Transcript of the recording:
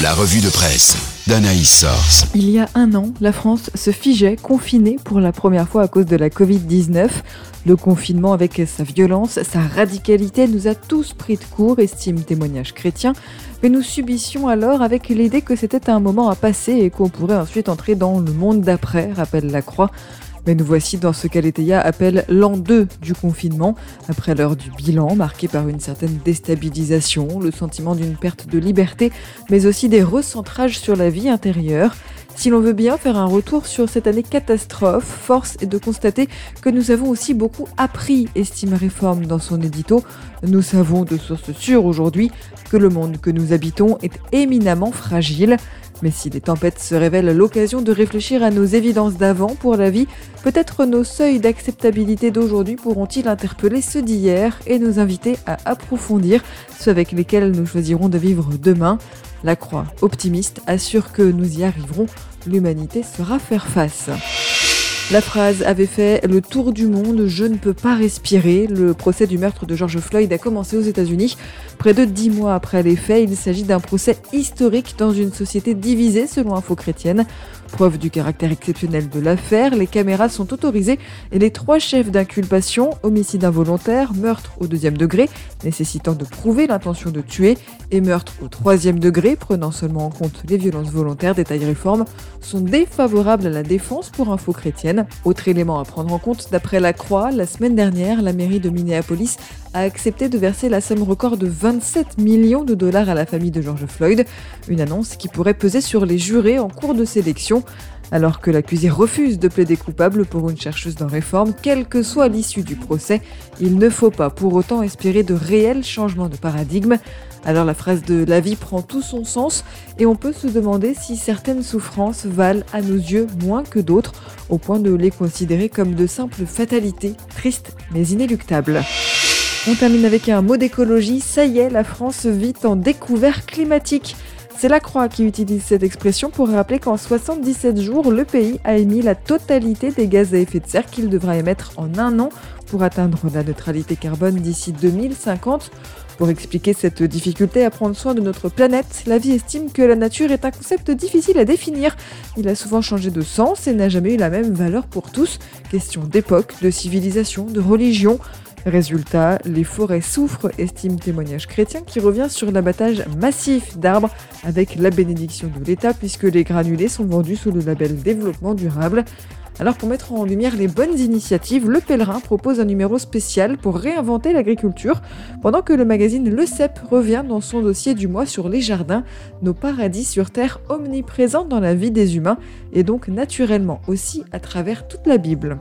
La revue de presse d'Anaïs Source. Il y a un an, la France se figeait confinée pour la première fois à cause de la Covid-19. Le confinement, avec sa violence, sa radicalité, nous a tous pris de court, estime témoignage chrétien. Mais nous subissions alors avec l'idée que c'était un moment à passer et qu'on pourrait ensuite entrer dans le monde d'après, rappelle la Croix. Mais nous voici dans ce qu'Aletheia appelle l'an 2 du confinement, après l'heure du bilan, marqué par une certaine déstabilisation, le sentiment d'une perte de liberté, mais aussi des recentrages sur la vie intérieure. Si l'on veut bien faire un retour sur cette année catastrophe, force est de constater que nous avons aussi beaucoup appris, estime Réforme dans son édito. Nous savons de sources sûres aujourd'hui que le monde que nous habitons est éminemment fragile. Mais si les tempêtes se révèlent l'occasion de réfléchir à nos évidences d'avant pour la vie, peut-être nos seuils d'acceptabilité d'aujourd'hui pourront-ils interpeller ceux d'hier et nous inviter à approfondir ceux avec lesquels nous choisirons de vivre demain. La Croix, optimiste, assure que nous y arriverons, l'humanité saura faire face. La phrase avait fait le tour du monde, je ne peux pas respirer. Le procès du meurtre de George Floyd a commencé aux États-Unis. Près de dix mois après les faits, il s'agit d'un procès historique dans une société divisée selon Info Chrétienne. Preuve du caractère exceptionnel de l'affaire, les caméras sont autorisées et les trois chefs d'inculpation, homicide involontaire, meurtre au deuxième degré, nécessitant de prouver l'intention de tuer, et meurtre au troisième degré, prenant seulement en compte les violences volontaires, détail réforme, sont défavorables à la défense pour Info Chrétienne. Autre élément à prendre en compte, d'après la Croix, la semaine dernière, la mairie de Minneapolis a accepté de verser la somme record de 27 millions de dollars à la famille de George Floyd, une annonce qui pourrait peser sur les jurés en cours de sélection. Alors que l'accusé refuse de plaider coupable pour une chercheuse d'un réforme, quelle que soit l'issue du procès, il ne faut pas pour autant espérer de réels changements de paradigme. Alors la phrase de la vie prend tout son sens et on peut se demander si certaines souffrances valent à nos yeux moins que d'autres, au point de les considérer comme de simples fatalités, tristes mais inéluctables. On termine avec un mot d'écologie, ça y est, la France vit en découvert climatique. C'est la Croix qui utilise cette expression pour rappeler qu'en 77 jours, le pays a émis la totalité des gaz à effet de serre qu'il devra émettre en un an pour atteindre la neutralité carbone d'ici 2050. Pour expliquer cette difficulté à prendre soin de notre planète, la vie estime que la nature est un concept difficile à définir. Il a souvent changé de sens et n'a jamais eu la même valeur pour tous. Question d'époque, de civilisation, de religion. Résultat, les forêts souffrent, estime témoignage chrétien qui revient sur l'abattage massif d'arbres avec la bénédiction de l'État puisque les granulés sont vendus sous le label développement durable. Alors pour mettre en lumière les bonnes initiatives, Le Pèlerin propose un numéro spécial pour réinventer l'agriculture, pendant que le magazine Le CEP revient dans son dossier du mois sur les jardins, nos paradis sur Terre omniprésents dans la vie des humains, et donc naturellement aussi à travers toute la Bible.